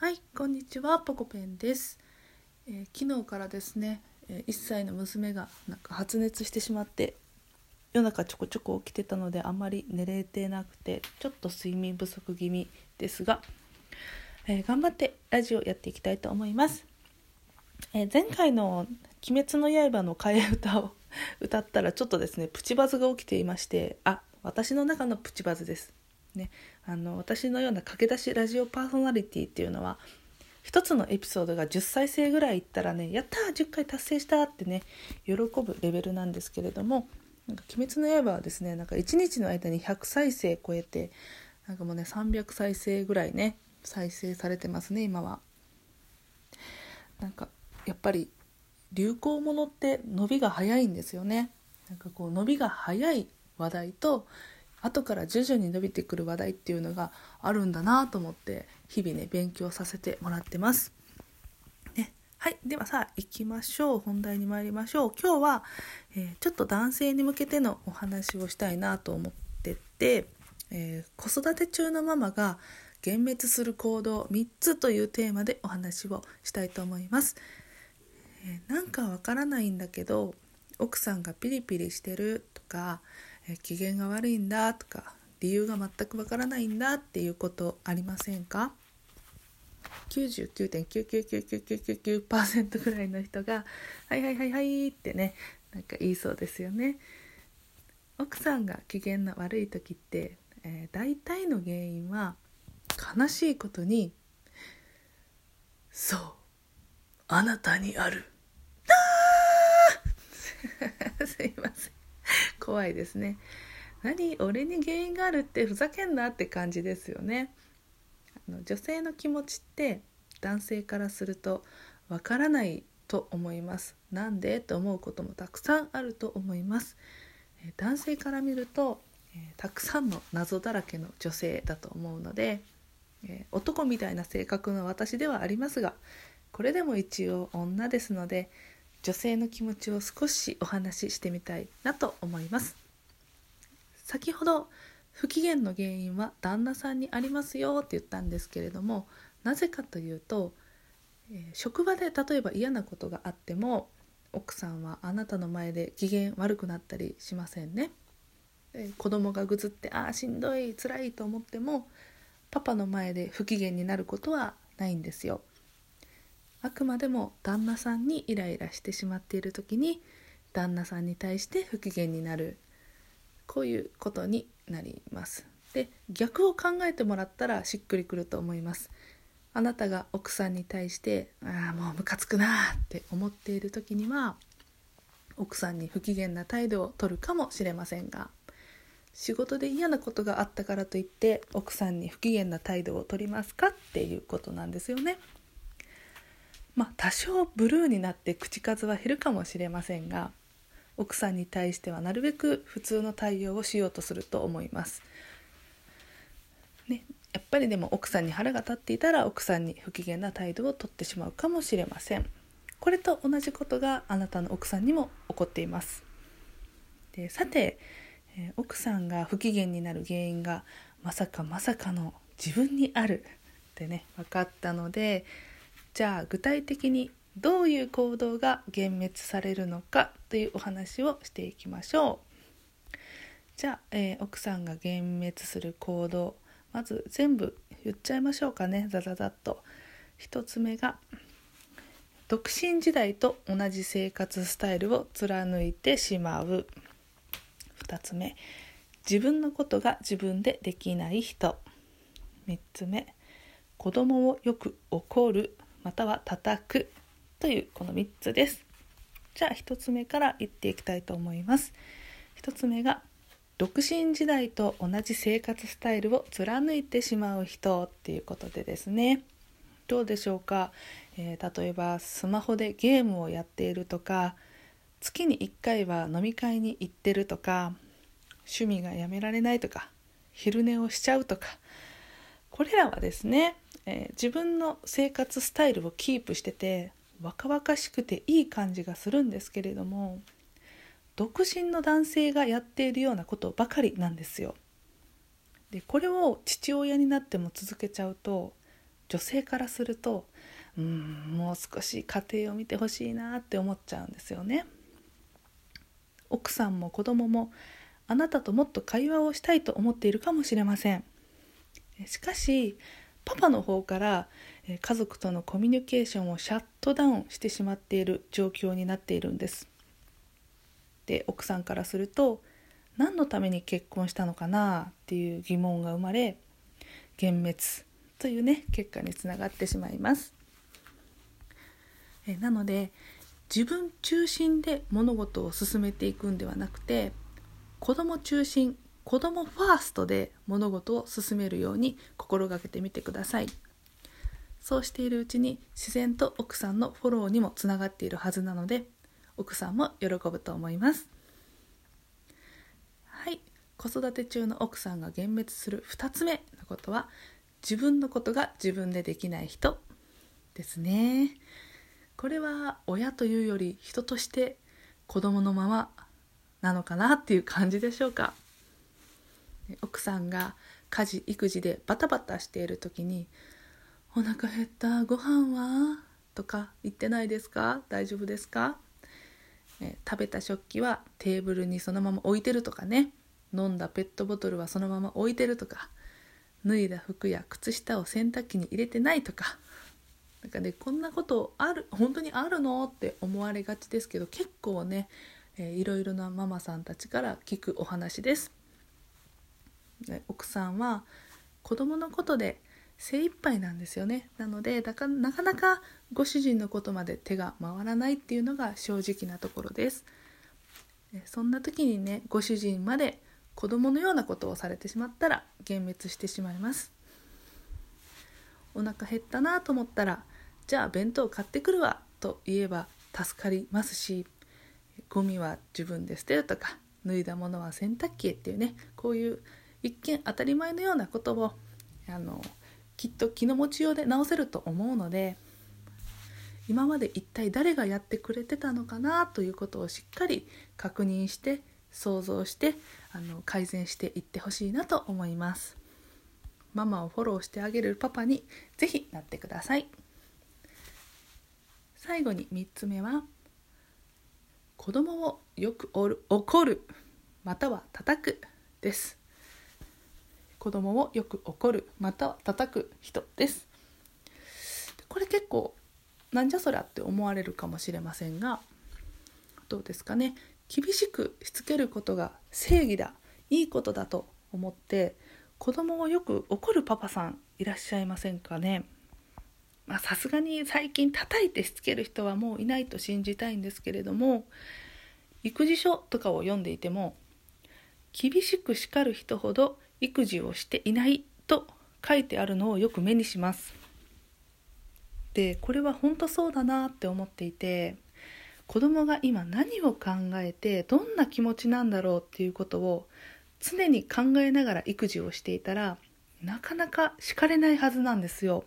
はい、こんにちは、ポコペンです。えー昨日からですね、1歳の娘がなんか発熱してしまって夜中ちょこちょこ起きてたのであんまり寝れてなくてちょっと睡眠不足気味ですが、えー頑張ってラジオやっていきたいと思います。えー前回の「鬼滅の刃」の替え歌を 歌ったらちょっとですねプチバズが起きていましてあ私の中のプチバズです。ね、あの私のような駆け出しラジオパーソナリティっていうのは一つのエピソードが10再生ぐらいいったらね「やったー10回達成した!」ってね喜ぶレベルなんですけれども「なんか鬼滅の刃」はですねなんか1日の間に100再生超えてなんかもうね300再生ぐらいね再生されてますね今は。なんかやっぱり流行ものって伸びが早いんですよね。なんかこう伸びが早い話題と後から徐々に伸びてくる話題っていうのがあるんだなと思って日々ね勉強させてもらってます。ね、はいではさあ行きましょう本題に参りましょう今日は、えーちょっと男性に向けてのお話をしたいなと思ってて、えー子育て中のママが幻滅する行動3つというテーマでお話をしたいと思います。えーなんかわからないんだけど奥さんがピリピリしてるとか、え機嫌が悪いんだとか理由が全くわからないんだっていうことありませんか？99.9999999%ぐらいの人が「はいはいはいはい」ってねなんか言いそうですよね。奥さんが機嫌の悪い時って、えー大体の原因は悲しいことに「そうあなたにある」あすいません怖いですね。何？俺に原因があるってふざけんなって感じですよね。あの女性の気持ちって男性からするとわからないと思います。なんで？と思うこともたくさんあると思います。え男性から見ると、えたくさんの謎だらけの女性だと思うので、え男みたいな性格の私ではありますがこれでも一応女ですので女性の気持ちを少しお話ししてみたいなと思います先ほど不機嫌の原因は旦那さんにありますよって言ったんですけれどもなぜかというと、え職場で例えば嫌なことがあっても奥さんはあなたの前で機嫌悪くなったりしませんね。子供がぐずってああしんどい辛いと思ってもパパの前で不機嫌になることはないんですよ。あくまでも旦那さんにイライラしてしまっている時に旦那さんに対して不機嫌になるこういうことになります。で逆を考えてもらったらしっくりくると思います。あなたが奥さんに対して「ああもうムカつくな」って思っている時には奥さんに不機嫌な態度を取るかもしれませんが仕事で嫌なことがあったからといって奥さんに不機嫌な態度を取りますかっていうことなんですよね。まあ多少ブルーになって口数は減るかもしれませんが奥さんに対してはなるべく普通の対応をしようとすると思います。ね、やっぱりでも奥さんに腹が立っていたら奥さんに不機嫌な態度をとってしまうかもしれません。これと同じことがあなたの奥さんにも起こっています。でさて、え奥さんが不機嫌になる原因がまさかまさかの自分にあるってね分かったのでじゃあ具体的にどういう行動が幻滅されるのかというお話をしていきましょう。じゃあ、えー奥さんが幻滅する行動まず全部言っちゃいましょうかねザザザッと。一つ目が独身時代と同じ生活スタイルを貫いてしまう2つ目自分のことが自分でできない人3つ目子供をよく怒るまたは叩くというこの3つです。じゃあ1つ目から言っていきたいと思います。1つ目が独身時代と同じ生活スタイルを貫いてしまう人っていうことでですね。どうでしょうか、えー例えばスマホでゲームをやっているとか月に1回は飲み会に行ってるとか趣味がやめられないとか昼寝をしちゃうとか。これらはですね、えー自分の生活スタイルをキープしてて若々しくていい感じがするんですけれども独身の男性がやっているようなことばかりなんですよ。でこれを父親になっても続けちゃうと女性からするとうんもう少し家庭を見てほしいなって思っちゃうんですよね。奥さんも子供もあなたともっと会話をしたいと思っているかもしれません。しかしパパの方から家族とのコミュニケーションをシャットダウンしてしまっている状況になっているんです。で奥さんからすると何のために結婚したのかなっていう疑問が生まれ幻滅というね結果につながってしまいます。えなので自分中心で物事を進めていくんではなくて子供中心子供ファーストで物事を進めるように心がけてみてください。そうしているうちに自然と奥さんのフォローにもつながっているはずなので奥さんも喜ぶと思います。はい。子育て中の奥さんが幻滅する2つ目のことは自分のことが自分でできない人ですね。これは親というより人として子供のままなのかなっていう感じでしょうか。奥さんが家事育児でバタバタしている時に「お腹減ったご飯は?」とか言ってないですか？大丈夫ですか？え食べた食器は？テーブルにそのまま置いてるとかね飲んだペットボトルはそのまま置いてるとか脱いだ服や靴下を洗濯機に入れてないとか。なんかねこんなことある本当にあるの？って思われがちですけど結構ね、えー、いろいろなママさんたちから聞くお話です。奥さんは子供のことで精一杯なんですよね。なのでなかなかご主人のことまで手が回らないっていうのが正直なところです。そんな時にねご主人まで子供のようなことをされてしまったら幻滅してしまいます。お腹減ったなと思ったらじゃあ弁当買ってくるわと言えば助かりますしゴミは自分で捨てるとか脱いだものは洗濯機へっていうねこういう一見当たり前のようなことをあのきっと気の持ちようで直せると思うので今まで一体誰がやってくれてたのかなということをしっかり確認して想像してあの改善していってほしいなと思います。ママをフォローしてあげるパパに是非なってください。最後に3つ目は子供をよく怒るまたは叩くです。子供をよく怒るまたは叩く人です。これ結構なんじゃそりゃって思われるかもしれませんがどうですかね。厳しくしつけることが正義だいいことだと思って子供をよく怒るパパさんいらっしゃいませんかね。さすがに最近叩いてしつける人はもういないと信じたいんですけれども育児書とかを読んでいても厳しく叱る人ほど育児をしていないと書いてあるのをよく目にします。でこれは本当そうだなって思っていて子供が今何を考えてどんな気持ちなんだろうっていうことを常に考えながら育児をしていたらなかなか叱れないはずなんですよ。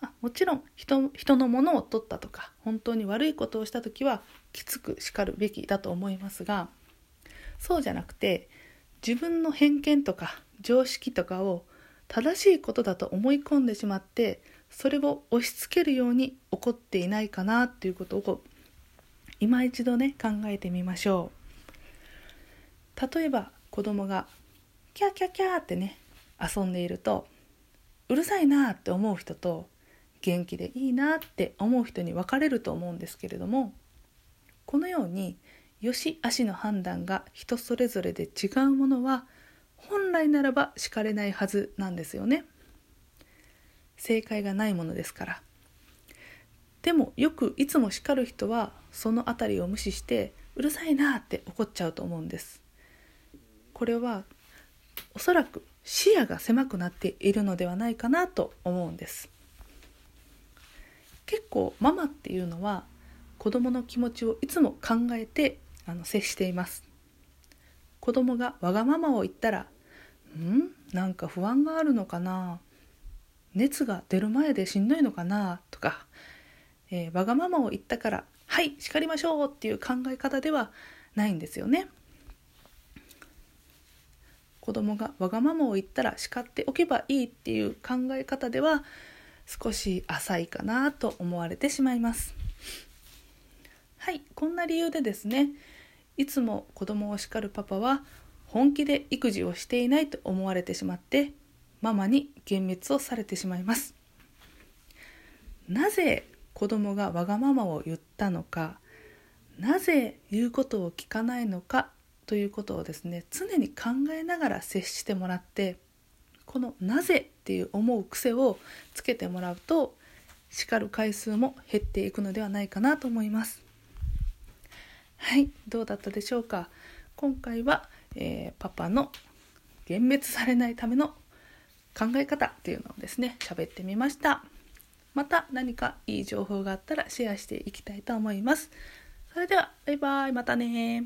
あもちろん人人のものを取ったとか本当に悪いことをした時はきつく叱るべきだと思いますがそうじゃなくて自分の偏見とか常識とかを正しいことだと思い込んでしまってそれを押し付けるように起こっていないかなっていうことを今一度ね考えてみましょう。例えば子供がキャキャキャーってね遊んでいるとうるさいなって思う人と元気でいいなって思う人に分かれると思うんですけれどもこのように良し悪しの判断が人それぞれで違うものは本来ならば叱れないはずなんですよね。正解がないものですから。でもよくいつも叱る人はその辺りを無視してうるさいなって怒っちゃうと思うんです。これはおそらく視野が狭くなっているのではないかなと思うんです。結構ママっていうのは子供の気持ちをいつも考えてあの接しています子供がわがままを言ったら「ん？なんか不安があるのかな？熱が出る前でしんどいのかな?」とか、えー、わがままを言ったから「はい叱りましょう」っていう考え方ではないんですよね。子供がわがままを言ったら叱っておけばいいっていう考え方では少し浅いかなと思われてしまいますはいこんな理由でですねいつも子供を叱るパパは本気で育児をしていないと思われてしまってママに幻滅をされてしまいます。なぜ子供がわがままを言ったのかなぜ言うことを聞かないのかということをですね常に考えながら接してもらってこの「なぜ」っていう思う癖をつけてもらうと叱る回数も減っていくのではないかなと思います。はいどうだったでしょうか？今回は、えー、パパの幻滅されないための考え方っていうのをですね喋ってみました。また何かいい情報があったらシェアしていきたいと思います。それではバイバイまたね